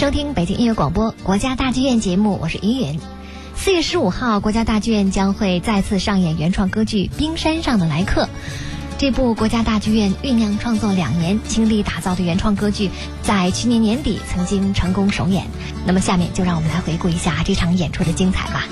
收听北京音乐广播国家大剧院节目，我是依云。四月十五号，国家大剧院将会再次上演原创歌剧《冰山上的来客》。这部国家大剧院酝酿创作两年、倾力打造的原创歌剧，在去年年底曾经成功首演。那么，下面就让我们来回顾一下这场演出的精彩吧。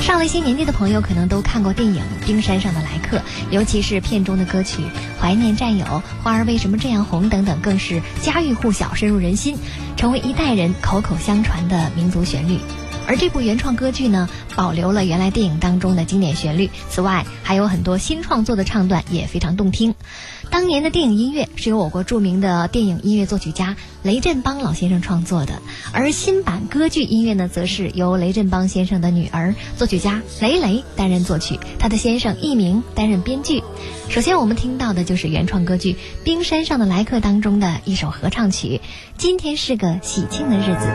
上了一些年纪的朋友可能都看过电影《冰山上的来客》，尤其是片中的歌曲《怀念战友》《花儿为什么这样红》等等，更是家喻户晓、深入人心，成为一代人口口相传的民族旋律。而这部原创歌剧呢，保留了原来电影当中的经典旋律，此外还有很多新创作的唱段也非常动听。当年的电影音乐是由我国著名的电影音乐作曲家雷振邦老先生创作的，而新版歌剧音乐呢，则是由雷振邦先生的女儿作曲家雷雷担任作曲，他的先生佚名担任编剧。首先我们听到的就是原创歌剧《冰山上的来客》当中的一首合唱曲，《今天是个喜庆的日子》。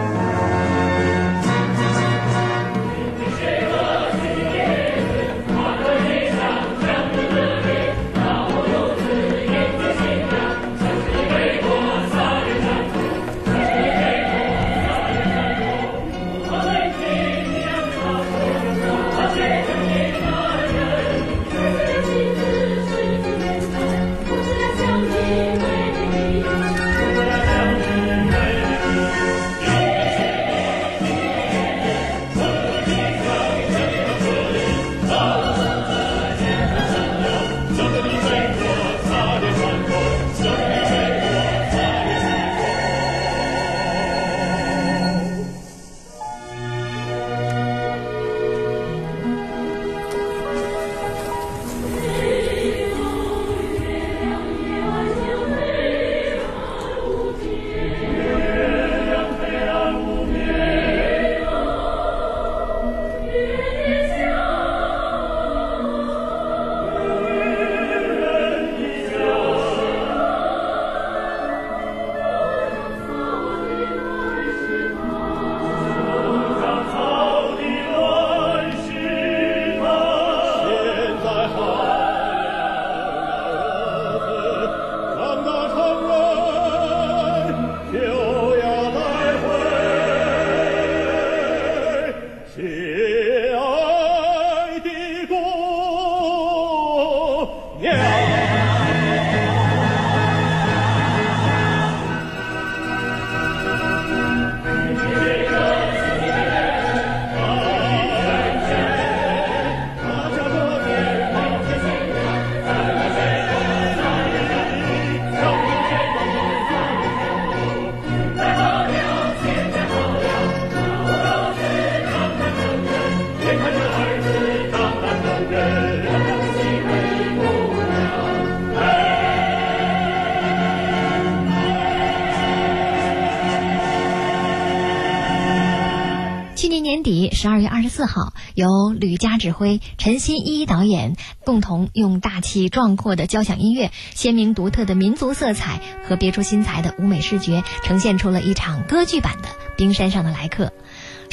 吕嘉指挥、陈新一导演共同用大气壮阔的交响音乐、鲜明独特的民族色彩和别出心裁的舞美视觉，呈现出了一场歌剧版的《冰山上的来客》。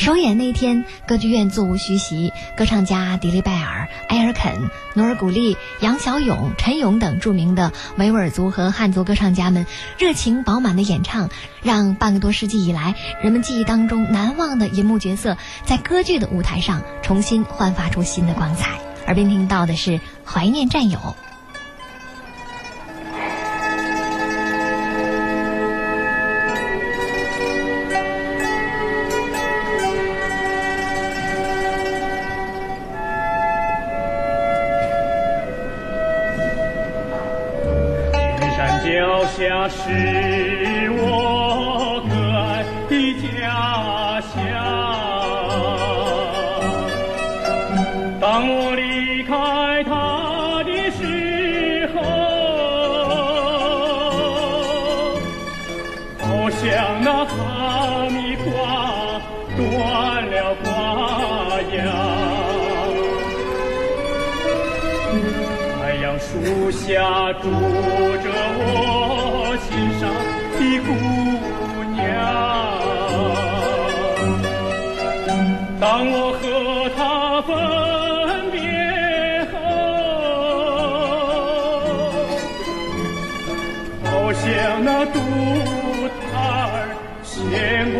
首演那天，歌剧院座无虚席，歌唱家迪丽拜尔、埃尔肯、努尔古丽、杨小勇、陈勇等著名的维吾尔族和汉族歌唱家们热情饱满的演唱，让半个多世纪以来人们记忆当中难忘的银幕角色，在歌剧的舞台上重新焕发出新的光彩。耳边听到的是《怀念战友》。当我离开她的时候好像那哈密瓜断了瓜秧太阳树下住着我心上的姑娘。当我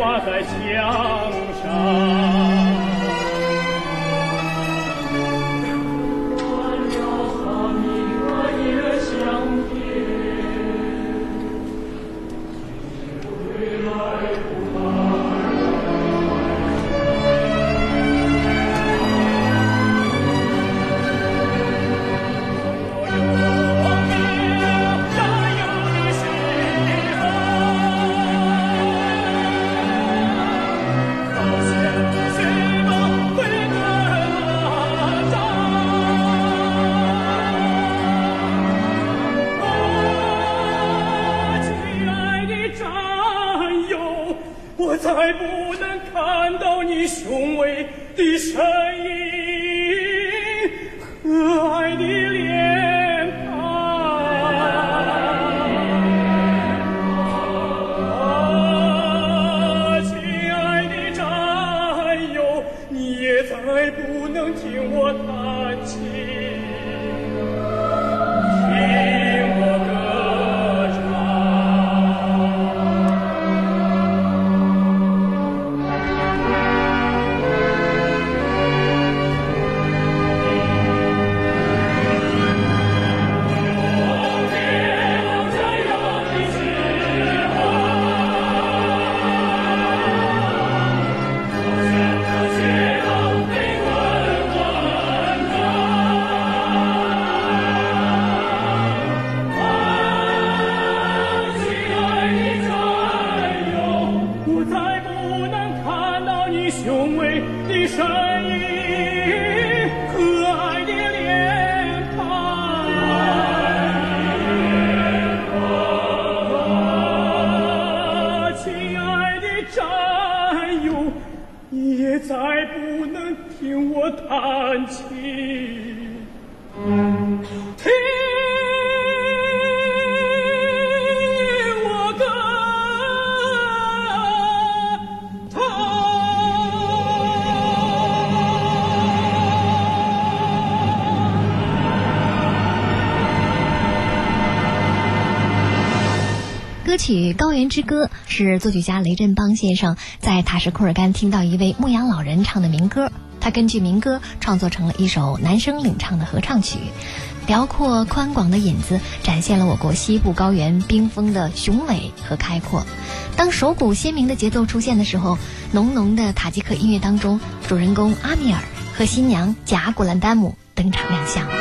挂在墙上。能听我弹琴。听我歌唱。歌曲《高原之歌》是作曲家雷振邦先生在塔什库尔干听到一位牧羊老人唱的民歌，根据民歌创作成了一首男声领唱的合唱曲。辽阔宽广的引子展现了我国西部高原冰峰的雄伟和开阔。当手鼓鲜明的节奏出现的时候，浓浓的塔吉克音乐当中，主人公阿米尔和新娘贾古兰丹姆登场亮相。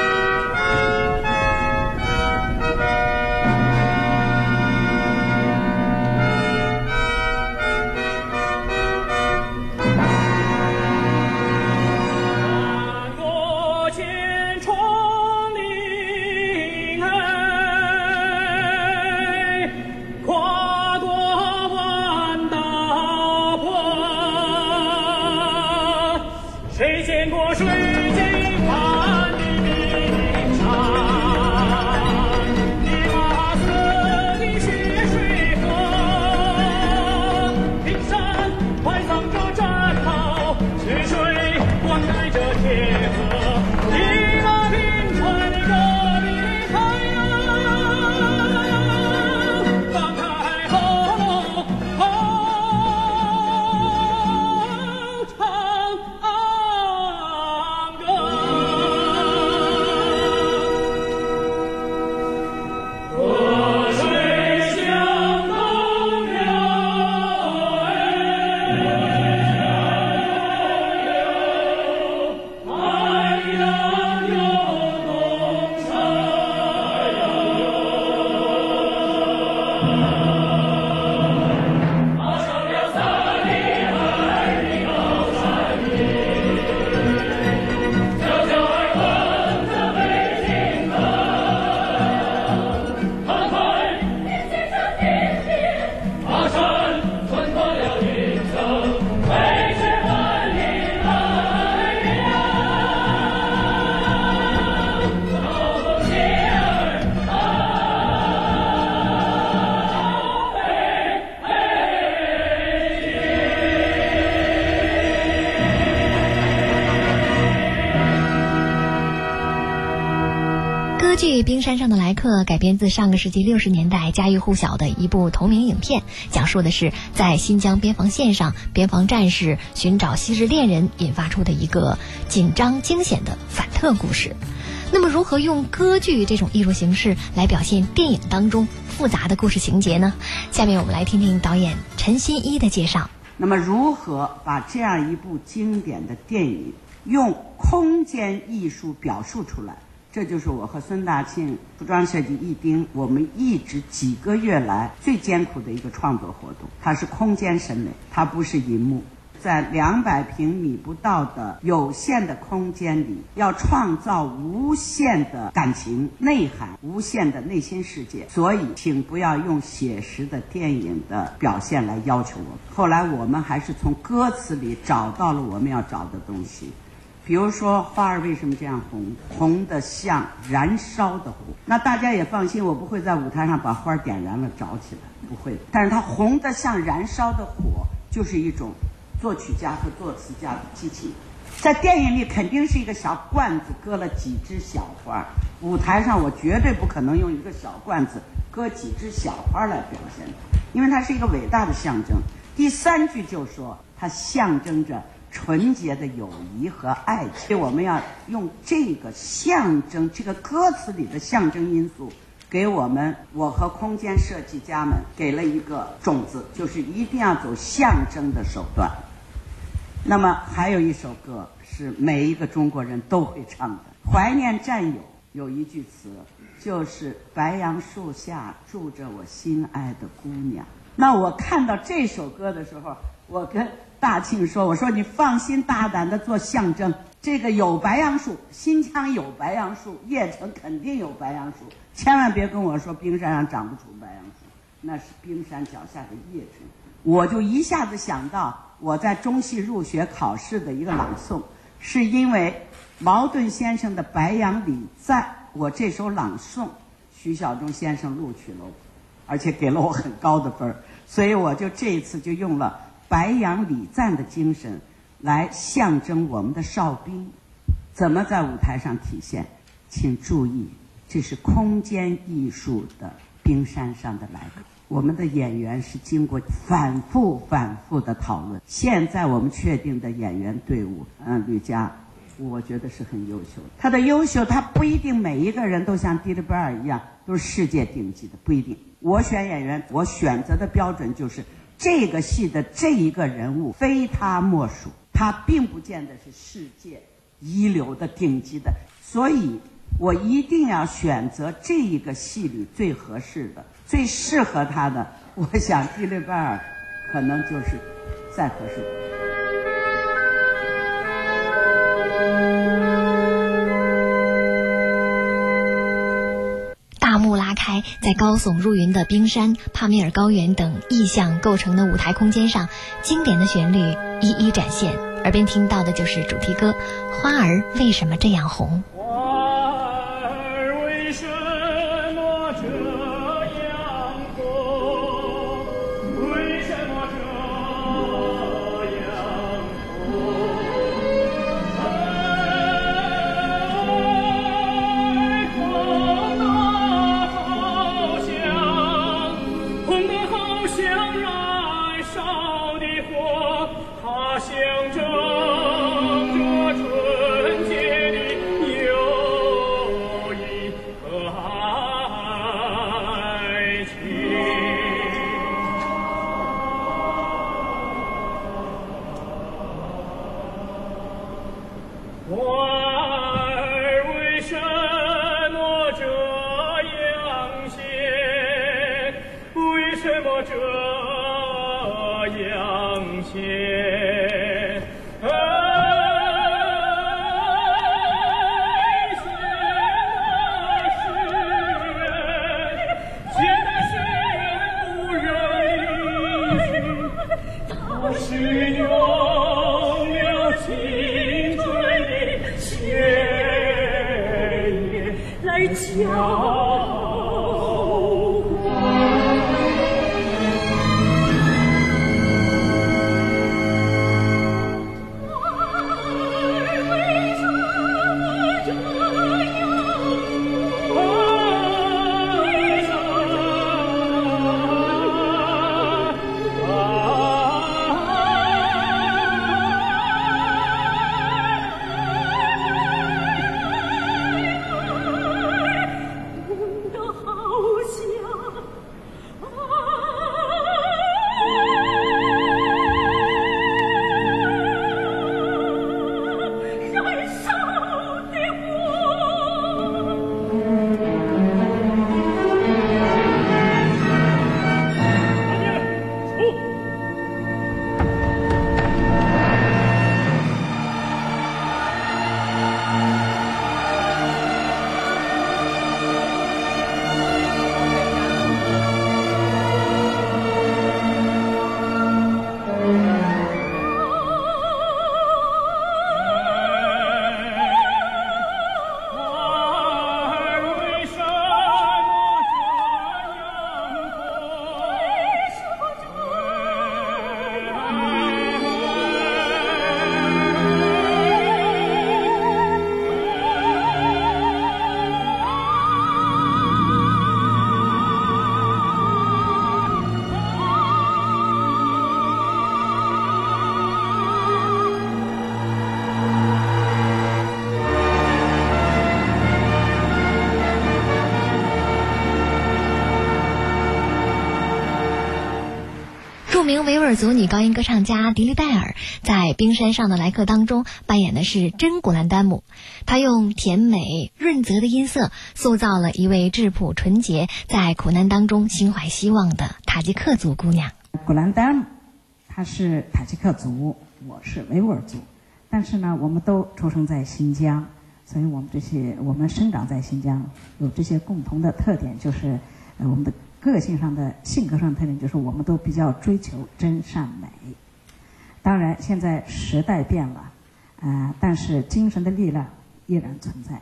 山上的来客》改编自上个世纪六十年代家喻户晓的一部同名影片，讲述的是在新疆边防线上，边防战士寻找昔日恋人引发出的一个紧张惊险的反特故事。那么，如何用歌剧这种艺术形式来表现电影当中复杂的故事情节呢？下面我们来听听导演陈新一的介绍。那么，如何把这样一部经典的电影用空间艺术表述出来？这就是我和孙大庆服装设计一丁我们一直几个月来最艰苦的一个创作活动。它是空间审美，它不是银幕。在两百平米不到的有限的空间里，要创造无限的感情内涵、无限的内心世界。所以，请不要用写实的电影的表现来要求我们。后来，我们还是从歌词里找到了我们要找的东西。比如说，花儿为什么这样红？红的像燃烧的火。那大家也放心，我不会在舞台上把花儿点燃了着起来，不会。但是它红的像燃烧的火，就是一种。作曲家和作词家的激情，在电影里肯定是一个小罐子搁了几枝小花，舞台上我绝对不可能用一个小罐子搁几枝小花来表现因为它是一个伟大的象征。第三句就说它象征着纯洁的友谊和爱情，我们要用这个象征，这个歌词里的象征因素，给我们我和空间设计家们给了一个种子，就是一定要走象征的手段。那么还有一首歌是每一个中国人都会唱的，《怀念战友》有一句词，就是“白杨树下住着我心爱的姑娘”。那我看到这首歌的时候，我跟大庆说：“我说你放心大胆的做象征，这个有白杨树，新疆有白杨树，叶城肯定有白杨树，千万别跟我说冰山上长不出白杨树，那是冰山脚下的叶城。”我就一下子想到。我在中戏入学考试的一个朗诵，是因为茅盾先生的《白杨礼赞》，我这首朗诵，徐晓中先生录取了我，而且给了我很高的分儿，所以我就这一次就用了《白杨礼赞》的精神，来象征我们的哨兵，怎么在舞台上体现？请注意，这是空间艺术的冰山上的来客。我们的演员是经过反复、反复的讨论。现在我们确定的演员队伍，嗯，吕佳，我觉得是很优秀的。他的优秀，他不一定每一个人都像迪丽贝尔一样都是世界顶级的，不一定。我选演员，我选择的标准就是这个戏的这一个人物非他莫属，他并不见得是世界一流的顶级的，所以我一定要选择这一个戏里最合适的。最适合他的，我想蒂丽贝尔可能就是再合适。在高耸入云的冰山、帕米尔高原等意象构成的舞台空间上，经典的旋律一一展现。耳边听到的就是主题歌《花儿为什么这样红》。名维吾尔族女高音歌唱家迪丽拜尔在《冰山上的来客》当中扮演的是真古兰丹姆，她用甜美润泽的音色塑造了一位质朴纯洁、在苦难当中心怀希望的塔吉克族姑娘。古兰丹姆，她是塔吉克族，我是维吾尔族，但是呢，我们都出生在新疆，所以我们这些我们生长在新疆，有这些共同的特点，就是呃我们的。个性上的性格上的特点就是，我们都比较追求真善美。当然，现在时代变了，啊，但是精神的力量依然存在，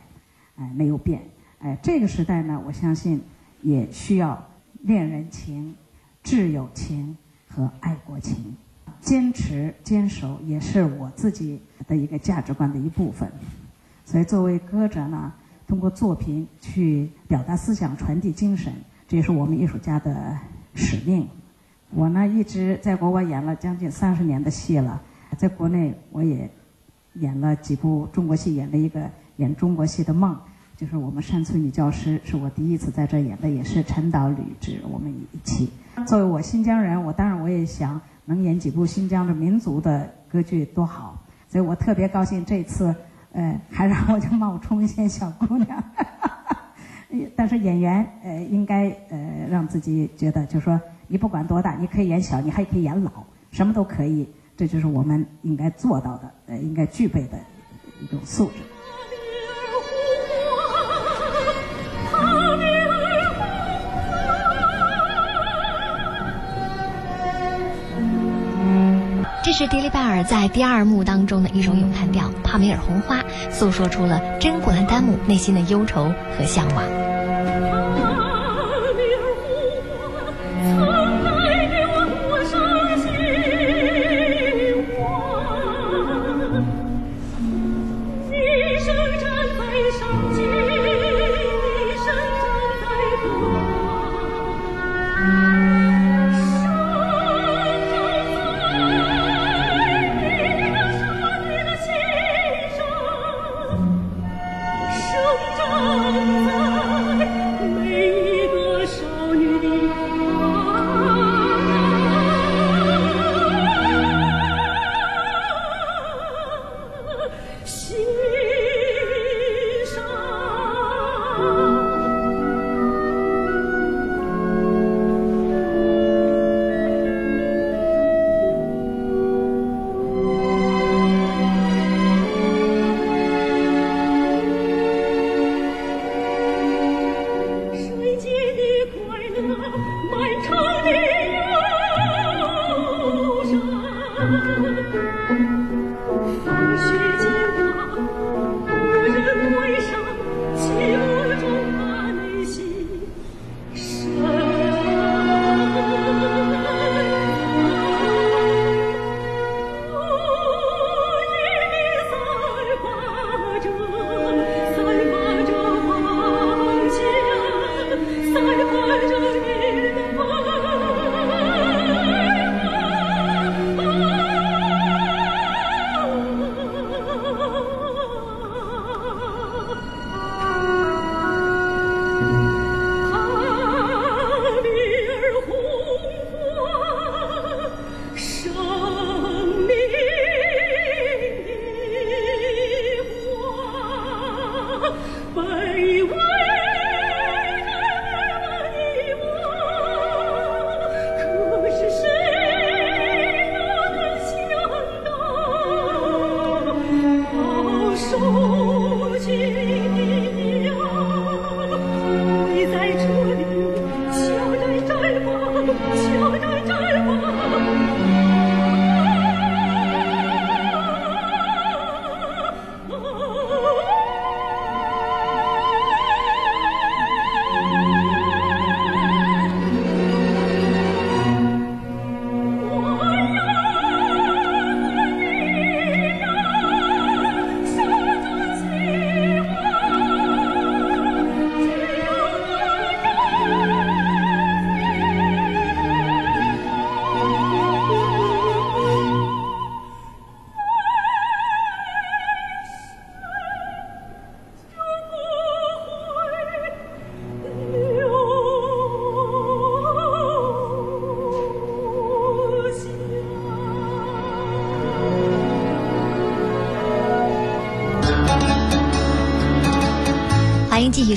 哎，没有变。哎，这个时代呢，我相信也需要恋人情、挚友情和爱国情，坚持坚守也是我自己的一个价值观的一部分。所以，作为歌者呢，通过作品去表达思想、传递精神。这也是我们艺术家的使命。我呢一直在国外演了将近三十年的戏了，在国内我也演了几部中国戏，演了一个演中国戏的梦，就是我们山村女教师，是我第一次在这演的，也是陈导、吕雉我们一起。作为我新疆人，我当然我也想能演几部新疆的民族的歌剧多好，所以我特别高兴这次，呃，还让我就冒充一些小姑娘。但是演员呃应该呃让自己觉得，就是说你不管多大，你可以演小，你还可以演老，什么都可以，这就是我们应该做到的，呃，应该具备的一种素质。是迪丽拜尔在第二幕当中的一首咏叹调《帕米尔红花》，诉说出了真古兰丹姆内心的忧愁和向往。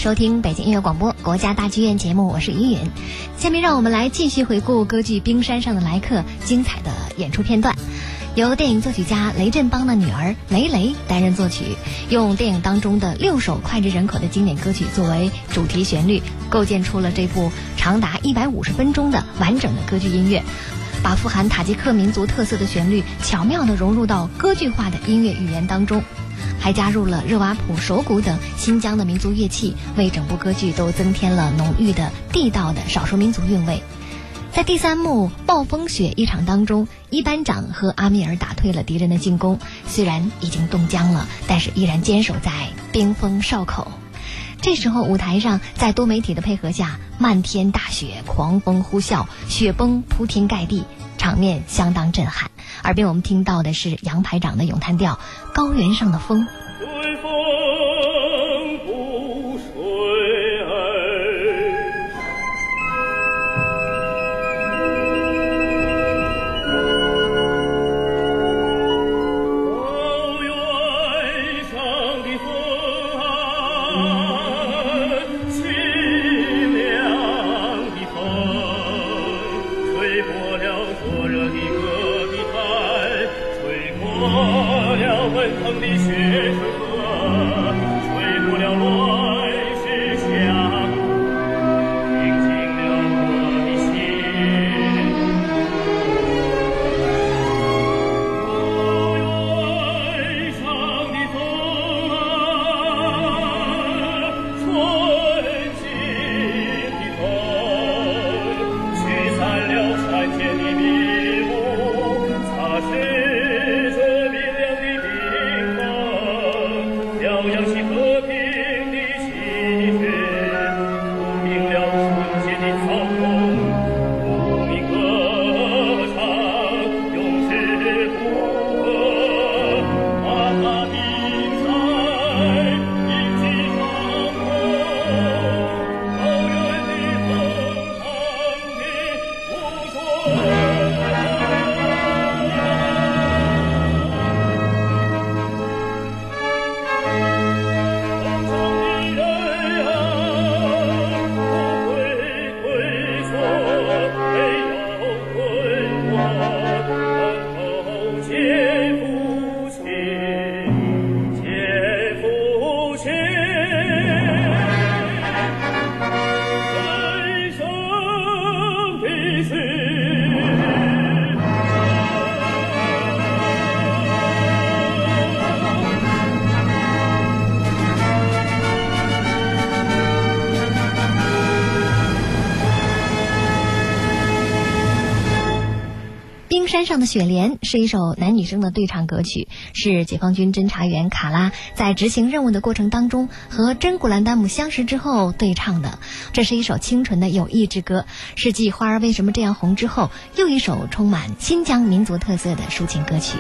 收听北京音乐广播国家大剧院节目，我是依云。下面让我们来继续回顾歌剧《冰山上的来客》精彩的演出片段。由电影作曲家雷振邦的女儿雷雷担任作曲，用电影当中的六首脍炙人口的经典歌曲作为主题旋律，构建出了这部长达一百五十分钟的完整的歌剧音乐。把富含塔吉克民族特色的旋律巧妙地融入到歌剧化的音乐语言当中，还加入了热瓦普、手鼓等新疆的民族乐器，为整部歌剧都增添了浓郁的地道的少数民族韵味。在第三幕暴风雪一场当中，一班长和阿米尔打退了敌人的进攻，虽然已经冻僵了，但是依然坚守在冰封哨口。这时候，舞台上在多媒体的配合下，漫天大雪，狂风呼啸，雪崩铺天盖地，场面相当震撼。耳边我们听到的是杨排长的咏叹调《高原上的风》。山上的雪莲是一首男女生的对唱歌曲，是解放军侦察员卡拉在执行任务的过程当中和真古兰丹姆相识之后对唱的。这是一首清纯的友谊之歌，是继《花儿为什么这样红》之后又一首充满新疆民族特色的抒情歌曲。